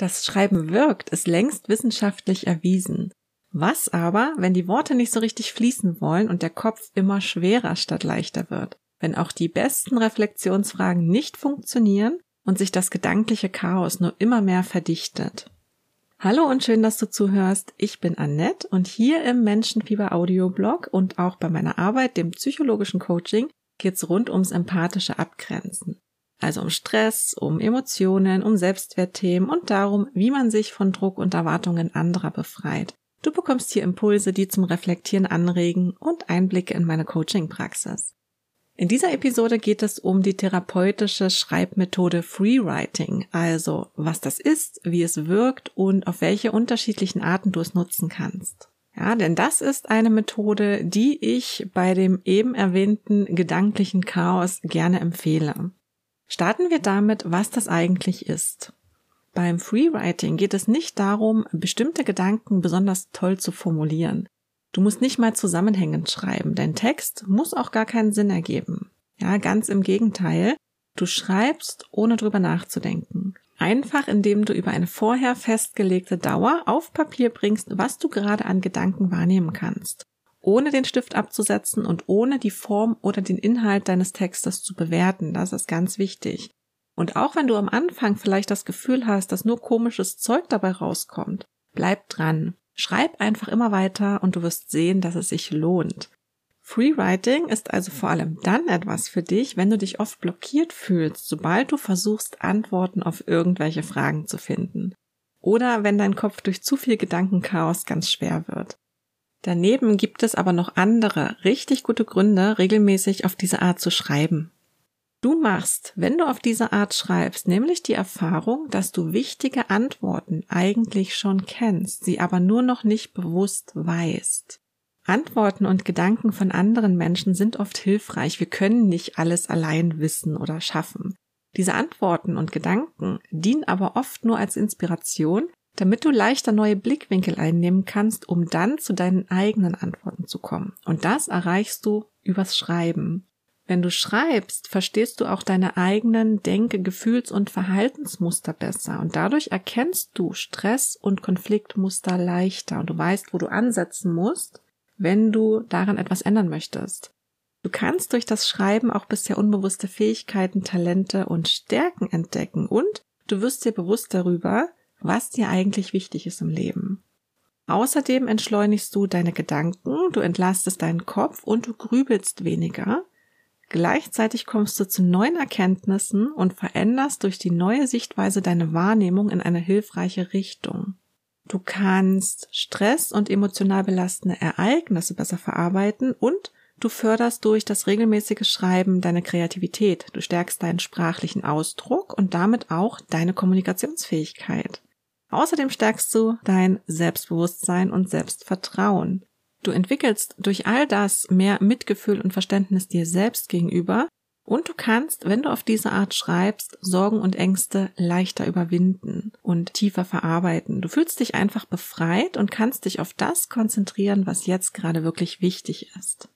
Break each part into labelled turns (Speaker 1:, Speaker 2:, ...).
Speaker 1: Das Schreiben wirkt, ist längst wissenschaftlich erwiesen. Was aber, wenn die Worte nicht so richtig fließen wollen und der Kopf immer schwerer statt leichter wird? Wenn auch die besten Reflexionsfragen nicht funktionieren und sich das gedankliche Chaos nur immer mehr verdichtet? Hallo und schön, dass du zuhörst. Ich bin Annette und hier im Menschenfieber Audioblog und auch bei meiner Arbeit, dem psychologischen Coaching, geht's rund ums empathische Abgrenzen. Also um Stress, um Emotionen, um Selbstwertthemen und darum, wie man sich von Druck und Erwartungen anderer befreit. Du bekommst hier Impulse, die zum Reflektieren anregen und Einblicke in meine Coaching-Praxis. In dieser Episode geht es um die therapeutische Schreibmethode Freewriting, also was das ist, wie es wirkt und auf welche unterschiedlichen Arten du es nutzen kannst. Ja, denn das ist eine Methode, die ich bei dem eben erwähnten gedanklichen Chaos gerne empfehle. Starten wir damit, was das eigentlich ist. Beim Freewriting geht es nicht darum, bestimmte Gedanken besonders toll zu formulieren. Du musst nicht mal zusammenhängend schreiben. Dein Text muss auch gar keinen Sinn ergeben. Ja, ganz im Gegenteil. Du schreibst, ohne drüber nachzudenken. Einfach indem du über eine vorher festgelegte Dauer auf Papier bringst, was du gerade an Gedanken wahrnehmen kannst. Ohne den Stift abzusetzen und ohne die Form oder den Inhalt deines Textes zu bewerten. Das ist ganz wichtig. Und auch wenn du am Anfang vielleicht das Gefühl hast, dass nur komisches Zeug dabei rauskommt, bleib dran. Schreib einfach immer weiter und du wirst sehen, dass es sich lohnt. Freewriting ist also vor allem dann etwas für dich, wenn du dich oft blockiert fühlst, sobald du versuchst, Antworten auf irgendwelche Fragen zu finden. Oder wenn dein Kopf durch zu viel Gedankenchaos ganz schwer wird. Daneben gibt es aber noch andere, richtig gute Gründe, regelmäßig auf diese Art zu schreiben. Du machst, wenn du auf diese Art schreibst, nämlich die Erfahrung, dass du wichtige Antworten eigentlich schon kennst, sie aber nur noch nicht bewusst weißt. Antworten und Gedanken von anderen Menschen sind oft hilfreich. Wir können nicht alles allein wissen oder schaffen. Diese Antworten und Gedanken dienen aber oft nur als Inspiration, damit du leichter neue Blickwinkel einnehmen kannst, um dann zu deinen eigenen Antworten zu kommen. Und das erreichst du übers Schreiben. Wenn du schreibst, verstehst du auch deine eigenen Denke-, Gefühls- und Verhaltensmuster besser und dadurch erkennst du Stress- und Konfliktmuster leichter und du weißt, wo du ansetzen musst, wenn du daran etwas ändern möchtest. Du kannst durch das Schreiben auch bisher unbewusste Fähigkeiten, Talente und Stärken entdecken und du wirst dir bewusst darüber, was dir eigentlich wichtig ist im Leben. Außerdem entschleunigst du deine Gedanken, du entlastest deinen Kopf und du grübelst weniger, Gleichzeitig kommst du zu neuen Erkenntnissen und veränderst durch die neue Sichtweise deine Wahrnehmung in eine hilfreiche Richtung. Du kannst Stress und emotional belastende Ereignisse besser verarbeiten und du förderst durch das regelmäßige Schreiben deine Kreativität. Du stärkst deinen sprachlichen Ausdruck und damit auch deine Kommunikationsfähigkeit. Außerdem stärkst du dein Selbstbewusstsein und Selbstvertrauen. Du entwickelst durch all das mehr Mitgefühl und Verständnis dir selbst gegenüber und du kannst, wenn du auf diese Art schreibst, Sorgen und Ängste leichter überwinden und tiefer verarbeiten. Du fühlst dich einfach befreit und kannst dich auf das konzentrieren, was jetzt gerade wirklich wichtig ist.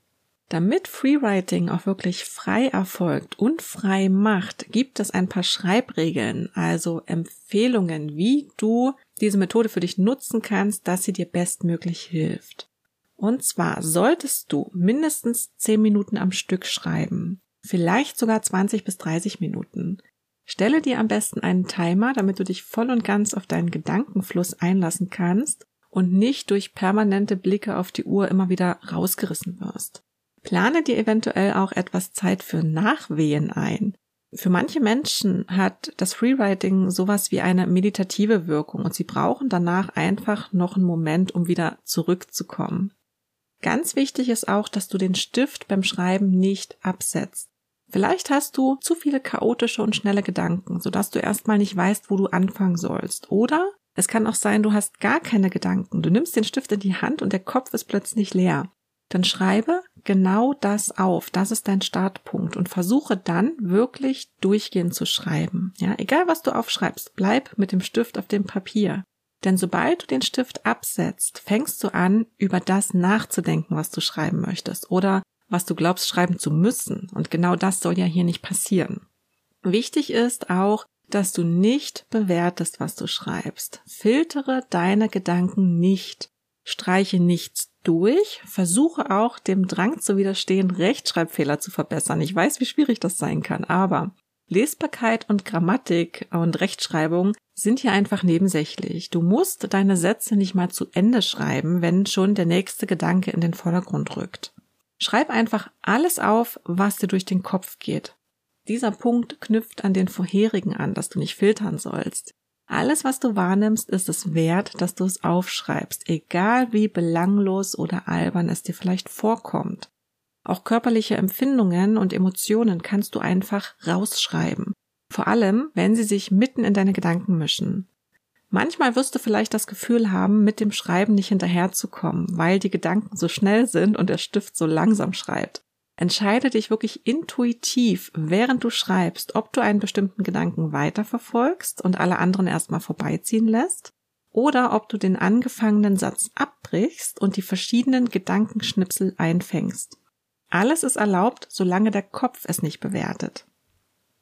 Speaker 1: Damit Freewriting auch wirklich frei erfolgt und frei macht, gibt es ein paar Schreibregeln, also Empfehlungen, wie du diese Methode für dich nutzen kannst, dass sie dir bestmöglich hilft. Und zwar solltest du mindestens 10 Minuten am Stück schreiben, vielleicht sogar 20 bis 30 Minuten. Stelle dir am besten einen Timer, damit du dich voll und ganz auf deinen Gedankenfluss einlassen kannst und nicht durch permanente Blicke auf die Uhr immer wieder rausgerissen wirst. Plane dir eventuell auch etwas Zeit für Nachwehen ein. Für manche Menschen hat das Freewriting sowas wie eine meditative Wirkung und sie brauchen danach einfach noch einen Moment, um wieder zurückzukommen. Ganz wichtig ist auch, dass du den Stift beim Schreiben nicht absetzt. Vielleicht hast du zu viele chaotische und schnelle Gedanken, sodass du erstmal nicht weißt, wo du anfangen sollst. Oder es kann auch sein, du hast gar keine Gedanken. Du nimmst den Stift in die Hand und der Kopf ist plötzlich leer. Dann schreibe genau das auf. Das ist dein Startpunkt und versuche dann wirklich durchgehend zu schreiben. Ja, egal was du aufschreibst, bleib mit dem Stift auf dem Papier. Denn sobald du den Stift absetzt, fängst du an, über das nachzudenken, was du schreiben möchtest oder was du glaubst schreiben zu müssen. Und genau das soll ja hier nicht passieren. Wichtig ist auch, dass du nicht bewertest, was du schreibst. Filtere deine Gedanken nicht. Streiche nichts durch. Versuche auch dem Drang zu widerstehen, Rechtschreibfehler zu verbessern. Ich weiß, wie schwierig das sein kann, aber Lesbarkeit und Grammatik und Rechtschreibung sind hier einfach nebensächlich. Du musst deine Sätze nicht mal zu Ende schreiben, wenn schon der nächste Gedanke in den Vordergrund rückt. Schreib einfach alles auf, was dir durch den Kopf geht. Dieser Punkt knüpft an den vorherigen an, dass du nicht filtern sollst. Alles, was du wahrnimmst, ist es wert, dass du es aufschreibst, egal wie belanglos oder albern es dir vielleicht vorkommt. Auch körperliche Empfindungen und Emotionen kannst du einfach rausschreiben. Vor allem, wenn sie sich mitten in deine Gedanken mischen. Manchmal wirst du vielleicht das Gefühl haben, mit dem Schreiben nicht hinterherzukommen, weil die Gedanken so schnell sind und der Stift so langsam schreibt. Entscheide dich wirklich intuitiv, während du schreibst, ob du einen bestimmten Gedanken weiterverfolgst und alle anderen erstmal vorbeiziehen lässt oder ob du den angefangenen Satz abbrichst und die verschiedenen Gedankenschnipsel einfängst. Alles ist erlaubt, solange der Kopf es nicht bewertet.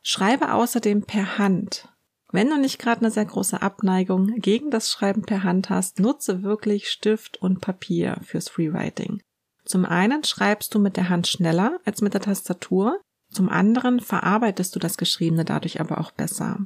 Speaker 1: Schreibe außerdem per Hand, wenn du nicht gerade eine sehr große Abneigung gegen das Schreiben per Hand hast, nutze wirklich Stift und Papier fürs Freewriting. Zum einen schreibst du mit der Hand schneller als mit der Tastatur, zum anderen verarbeitest du das Geschriebene dadurch aber auch besser.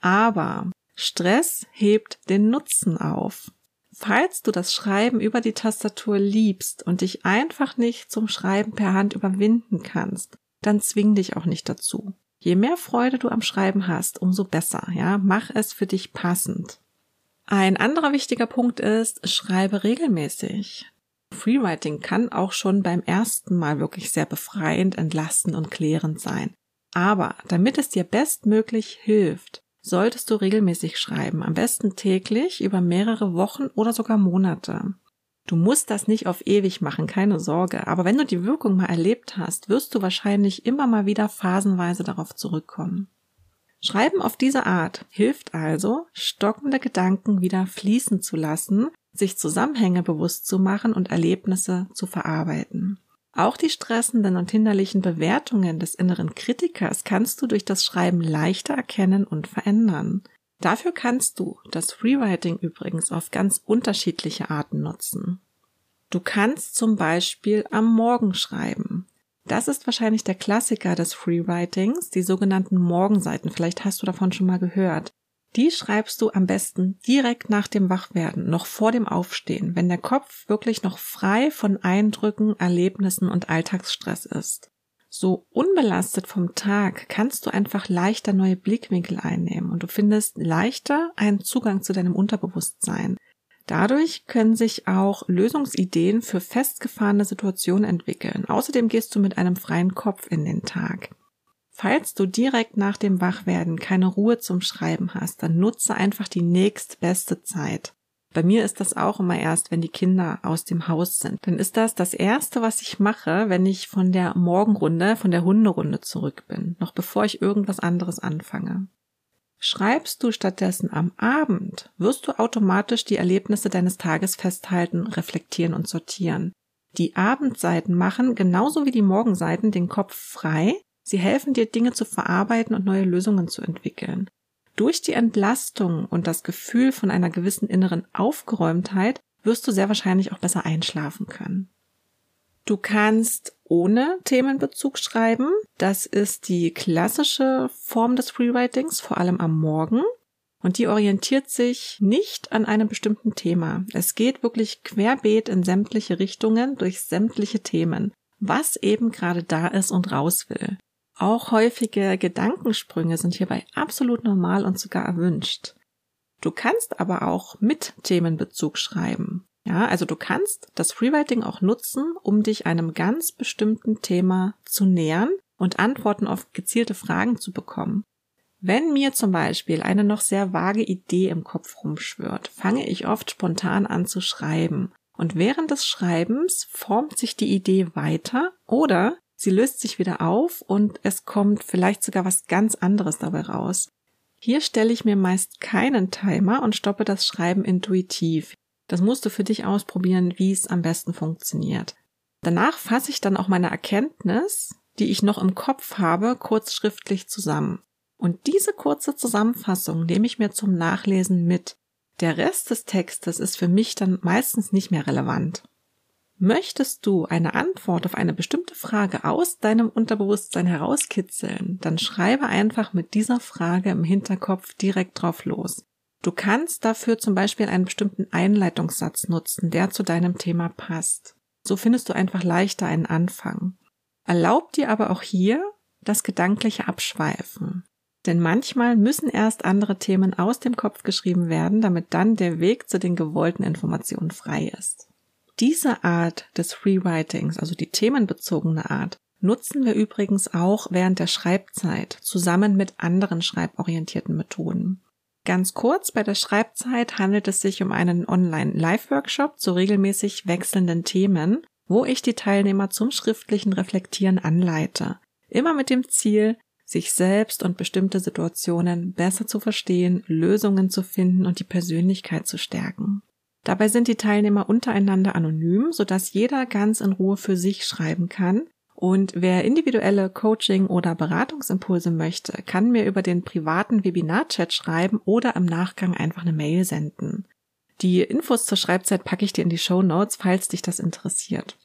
Speaker 1: Aber Stress hebt den Nutzen auf. Falls du das Schreiben über die Tastatur liebst und dich einfach nicht zum Schreiben per Hand überwinden kannst, dann zwing dich auch nicht dazu. Je mehr Freude du am Schreiben hast, umso besser, ja. Mach es für dich passend. Ein anderer wichtiger Punkt ist, schreibe regelmäßig. Freewriting kann auch schon beim ersten Mal wirklich sehr befreiend, entlastend und klärend sein. Aber damit es dir bestmöglich hilft, solltest du regelmäßig schreiben, am besten täglich über mehrere Wochen oder sogar Monate. Du musst das nicht auf ewig machen, keine Sorge. Aber wenn du die Wirkung mal erlebt hast, wirst du wahrscheinlich immer mal wieder phasenweise darauf zurückkommen. Schreiben auf diese Art hilft also, stockende Gedanken wieder fließen zu lassen, sich Zusammenhänge bewusst zu machen und Erlebnisse zu verarbeiten. Auch die stressenden und hinderlichen Bewertungen des inneren Kritikers kannst du durch das Schreiben leichter erkennen und verändern. Dafür kannst du das Freewriting übrigens auf ganz unterschiedliche Arten nutzen. Du kannst zum Beispiel am Morgen schreiben. Das ist wahrscheinlich der Klassiker des Freewritings, die sogenannten Morgenseiten. Vielleicht hast du davon schon mal gehört. Die schreibst du am besten direkt nach dem Wachwerden, noch vor dem Aufstehen, wenn der Kopf wirklich noch frei von Eindrücken, Erlebnissen und Alltagsstress ist so unbelastet vom Tag kannst du einfach leichter neue Blickwinkel einnehmen und du findest leichter einen Zugang zu deinem Unterbewusstsein. Dadurch können sich auch Lösungsideen für festgefahrene Situationen entwickeln. Außerdem gehst du mit einem freien Kopf in den Tag. Falls du direkt nach dem Wachwerden keine Ruhe zum Schreiben hast, dann nutze einfach die nächstbeste Zeit. Bei mir ist das auch immer erst, wenn die Kinder aus dem Haus sind. Dann ist das das Erste, was ich mache, wenn ich von der Morgenrunde, von der Hunderunde zurück bin, noch bevor ich irgendwas anderes anfange. Schreibst du stattdessen am Abend, wirst du automatisch die Erlebnisse deines Tages festhalten, reflektieren und sortieren. Die Abendseiten machen, genauso wie die Morgenseiten, den Kopf frei. Sie helfen dir, Dinge zu verarbeiten und neue Lösungen zu entwickeln. Durch die Entlastung und das Gefühl von einer gewissen inneren Aufgeräumtheit wirst du sehr wahrscheinlich auch besser einschlafen können. Du kannst ohne Themenbezug schreiben. Das ist die klassische Form des Freewritings, vor allem am Morgen. Und die orientiert sich nicht an einem bestimmten Thema. Es geht wirklich querbeet in sämtliche Richtungen durch sämtliche Themen, was eben gerade da ist und raus will. Auch häufige Gedankensprünge sind hierbei absolut normal und sogar erwünscht. Du kannst aber auch mit Themenbezug schreiben. Ja, also du kannst das Freewriting auch nutzen, um dich einem ganz bestimmten Thema zu nähern und Antworten auf gezielte Fragen zu bekommen. Wenn mir zum Beispiel eine noch sehr vage Idee im Kopf rumschwirrt, fange ich oft spontan an zu schreiben. Und während des Schreibens formt sich die Idee weiter oder Sie löst sich wieder auf und es kommt vielleicht sogar was ganz anderes dabei raus. Hier stelle ich mir meist keinen Timer und stoppe das Schreiben intuitiv. Das musst du für dich ausprobieren, wie es am besten funktioniert. Danach fasse ich dann auch meine Erkenntnis, die ich noch im Kopf habe, kurz schriftlich zusammen. Und diese kurze Zusammenfassung nehme ich mir zum Nachlesen mit. Der Rest des Textes ist für mich dann meistens nicht mehr relevant. Möchtest du eine Antwort auf eine bestimmte Frage aus deinem Unterbewusstsein herauskitzeln, dann schreibe einfach mit dieser Frage im Hinterkopf direkt drauf los. Du kannst dafür zum Beispiel einen bestimmten Einleitungssatz nutzen, der zu deinem Thema passt. So findest du einfach leichter einen Anfang. Erlaub dir aber auch hier das gedankliche Abschweifen. Denn manchmal müssen erst andere Themen aus dem Kopf geschrieben werden, damit dann der Weg zu den gewollten Informationen frei ist. Diese Art des Freewritings, also die themenbezogene Art, nutzen wir übrigens auch während der Schreibzeit zusammen mit anderen schreiborientierten Methoden. Ganz kurz, bei der Schreibzeit handelt es sich um einen Online-Live-Workshop zu regelmäßig wechselnden Themen, wo ich die Teilnehmer zum schriftlichen Reflektieren anleite. Immer mit dem Ziel, sich selbst und bestimmte Situationen besser zu verstehen, Lösungen zu finden und die Persönlichkeit zu stärken. Dabei sind die Teilnehmer untereinander anonym, sodass jeder ganz in Ruhe für sich schreiben kann. Und wer individuelle Coaching- oder Beratungsimpulse möchte, kann mir über den privaten Webinar-Chat schreiben oder im Nachgang einfach eine Mail senden. Die Infos zur Schreibzeit packe ich dir in die Show Notes, falls dich das interessiert.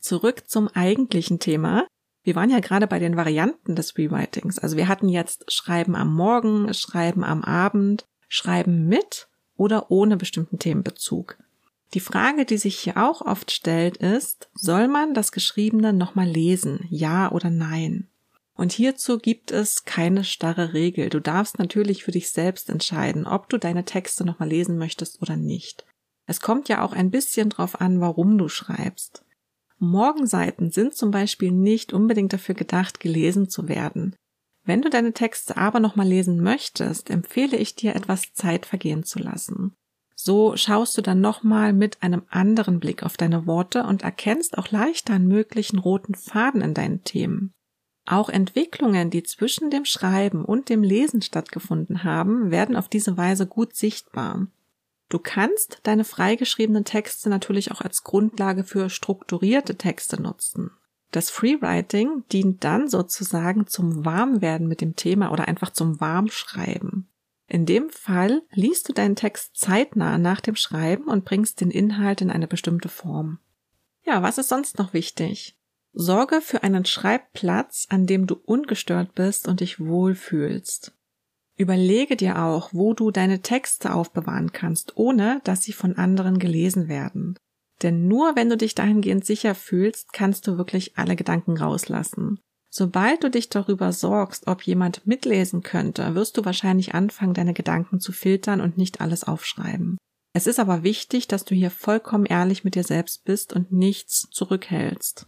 Speaker 1: Zurück zum eigentlichen Thema. Wir waren ja gerade bei den Varianten des Rewritings. Also wir hatten jetzt Schreiben am Morgen, Schreiben am Abend, Schreiben mit oder ohne bestimmten Themenbezug. Die Frage, die sich hier auch oft stellt, ist, soll man das Geschriebene nochmal lesen? Ja oder nein? Und hierzu gibt es keine starre Regel. Du darfst natürlich für dich selbst entscheiden, ob du deine Texte nochmal lesen möchtest oder nicht. Es kommt ja auch ein bisschen drauf an, warum du schreibst. Morgenseiten sind zum Beispiel nicht unbedingt dafür gedacht, gelesen zu werden. Wenn du deine Texte aber nochmal lesen möchtest, empfehle ich dir, etwas Zeit vergehen zu lassen. So schaust du dann nochmal mit einem anderen Blick auf deine Worte und erkennst auch leichter einen möglichen roten Faden in deinen Themen. Auch Entwicklungen, die zwischen dem Schreiben und dem Lesen stattgefunden haben, werden auf diese Weise gut sichtbar. Du kannst deine freigeschriebenen Texte natürlich auch als Grundlage für strukturierte Texte nutzen. Das Freewriting dient dann sozusagen zum Warmwerden mit dem Thema oder einfach zum Warmschreiben. In dem Fall liest du deinen Text zeitnah nach dem Schreiben und bringst den Inhalt in eine bestimmte Form. Ja, was ist sonst noch wichtig? Sorge für einen Schreibplatz, an dem du ungestört bist und dich wohlfühlst. Überlege dir auch, wo du deine Texte aufbewahren kannst, ohne dass sie von anderen gelesen werden. Denn nur wenn du dich dahingehend sicher fühlst, kannst du wirklich alle Gedanken rauslassen. Sobald du dich darüber sorgst, ob jemand mitlesen könnte, wirst du wahrscheinlich anfangen, deine Gedanken zu filtern und nicht alles aufschreiben. Es ist aber wichtig, dass du hier vollkommen ehrlich mit dir selbst bist und nichts zurückhältst.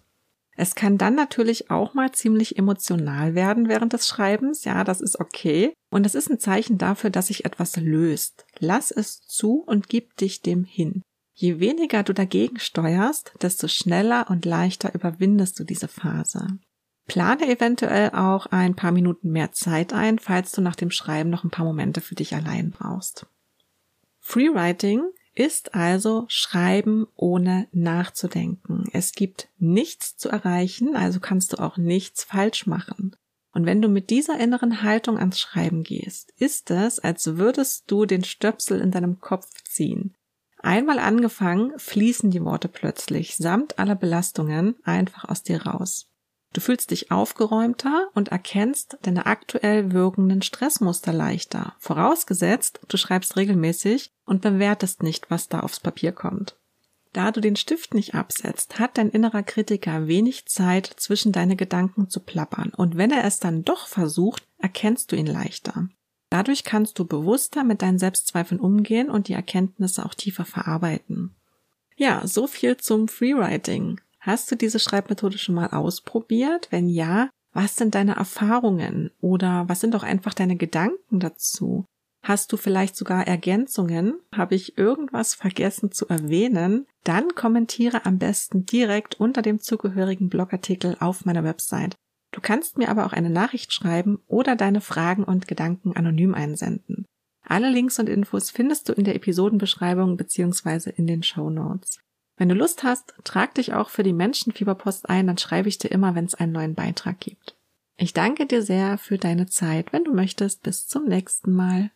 Speaker 1: Es kann dann natürlich auch mal ziemlich emotional werden während des Schreibens. Ja, das ist okay. Und es ist ein Zeichen dafür, dass sich etwas löst. Lass es zu und gib dich dem hin. Je weniger du dagegen steuerst, desto schneller und leichter überwindest du diese Phase. Plane eventuell auch ein paar Minuten mehr Zeit ein, falls du nach dem Schreiben noch ein paar Momente für dich allein brauchst. Freewriting ist also Schreiben ohne nachzudenken. Es gibt nichts zu erreichen, also kannst du auch nichts falsch machen. Und wenn du mit dieser inneren Haltung ans Schreiben gehst, ist es, als würdest du den Stöpsel in deinem Kopf ziehen. Einmal angefangen, fließen die Worte plötzlich samt aller Belastungen einfach aus dir raus. Du fühlst dich aufgeräumter und erkennst deine aktuell wirkenden Stressmuster leichter, vorausgesetzt, du schreibst regelmäßig und bewertest nicht, was da aufs Papier kommt. Da du den Stift nicht absetzt, hat dein innerer Kritiker wenig Zeit, zwischen deine Gedanken zu plappern, und wenn er es dann doch versucht, erkennst du ihn leichter. Dadurch kannst du bewusster mit deinen Selbstzweifeln umgehen und die Erkenntnisse auch tiefer verarbeiten. Ja, so viel zum Freewriting. Hast du diese Schreibmethode schon mal ausprobiert? Wenn ja, was sind deine Erfahrungen oder was sind auch einfach deine Gedanken dazu? Hast du vielleicht sogar Ergänzungen? Habe ich irgendwas vergessen zu erwähnen? Dann kommentiere am besten direkt unter dem zugehörigen Blogartikel auf meiner Website. Du kannst mir aber auch eine Nachricht schreiben oder deine Fragen und Gedanken anonym einsenden. Alle Links und Infos findest du in der Episodenbeschreibung bzw. in den Show Notes. Wenn du Lust hast, trag dich auch für die Menschenfieberpost ein, dann schreibe ich dir immer, wenn es einen neuen Beitrag gibt. Ich danke dir sehr für deine Zeit. Wenn du möchtest, bis zum nächsten Mal.